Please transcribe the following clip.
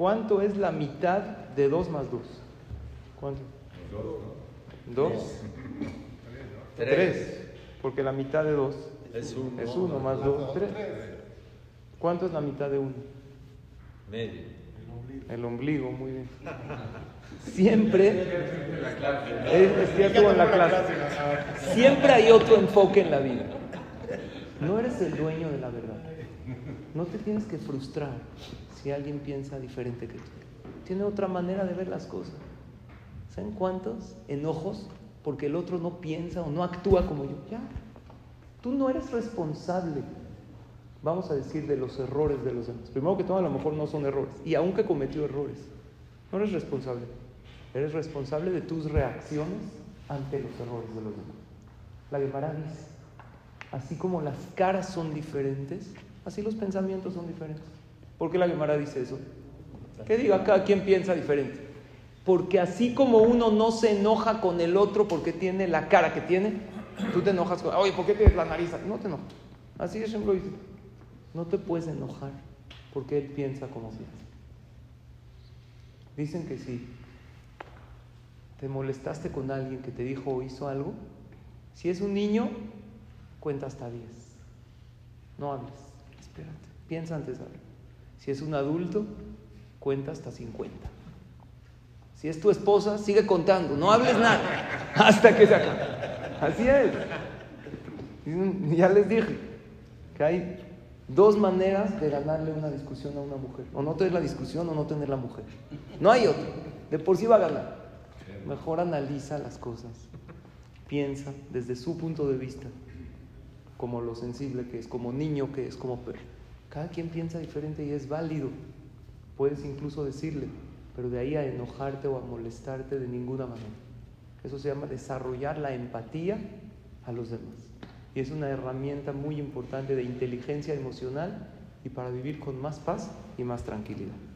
¿Cuánto es la mitad de 2 más 2? ¿Cuánto? ¿Dos? Tres. Porque la mitad de 2 Es uno. es 1 más 2, 3. ¿Cuánto es la mitad de 1? Medio. El ombligo, muy bien. Siempre, es, es estuvo en la clase, siempre hay otro enfoque en la vida. No eres el dueño de la verdad. No te tienes que frustrar si alguien piensa diferente que tú. Tiene otra manera de ver las cosas. ¿Saben cuántos enojos? Porque el otro no piensa o no actúa como yo. Ya. Tú no eres responsable, vamos a decir, de los errores de los demás. Primero que todo, a lo mejor no son errores. Y aunque cometió errores, no eres responsable. Eres responsable de tus reacciones ante los errores de los demás. La Gemara dice, así como las caras son diferentes, así los pensamientos son diferentes. ¿Por qué la Gemara dice eso? Que diga, cada quien piensa diferente. Porque así como uno no se enoja con el otro porque tiene la cara que tiene, tú te enojas con, oye, ¿por qué tienes la nariz? No te enojas. Así es lo dice. No te puedes enojar porque él piensa como piensa. Dicen que si te molestaste con alguien que te dijo o hizo algo, si es un niño, cuenta hasta 10. No hables, espérate, piensa antes de hablar. Si es un adulto, cuenta hasta 50. Si es tu esposa, sigue contando, no hables nada hasta que se acabe. Así es. Ya les dije que hay dos maneras de ganarle una discusión a una mujer. O no tener la discusión o no tener la mujer. No hay otra. De por sí va a ganar. Mejor analiza las cosas. Piensa desde su punto de vista. Como lo sensible que es, como niño que es, como. Cada quien piensa diferente y es válido. Puedes incluso decirle, pero de ahí a enojarte o a molestarte de ninguna manera. Eso se llama desarrollar la empatía a los demás. Y es una herramienta muy importante de inteligencia emocional y para vivir con más paz y más tranquilidad.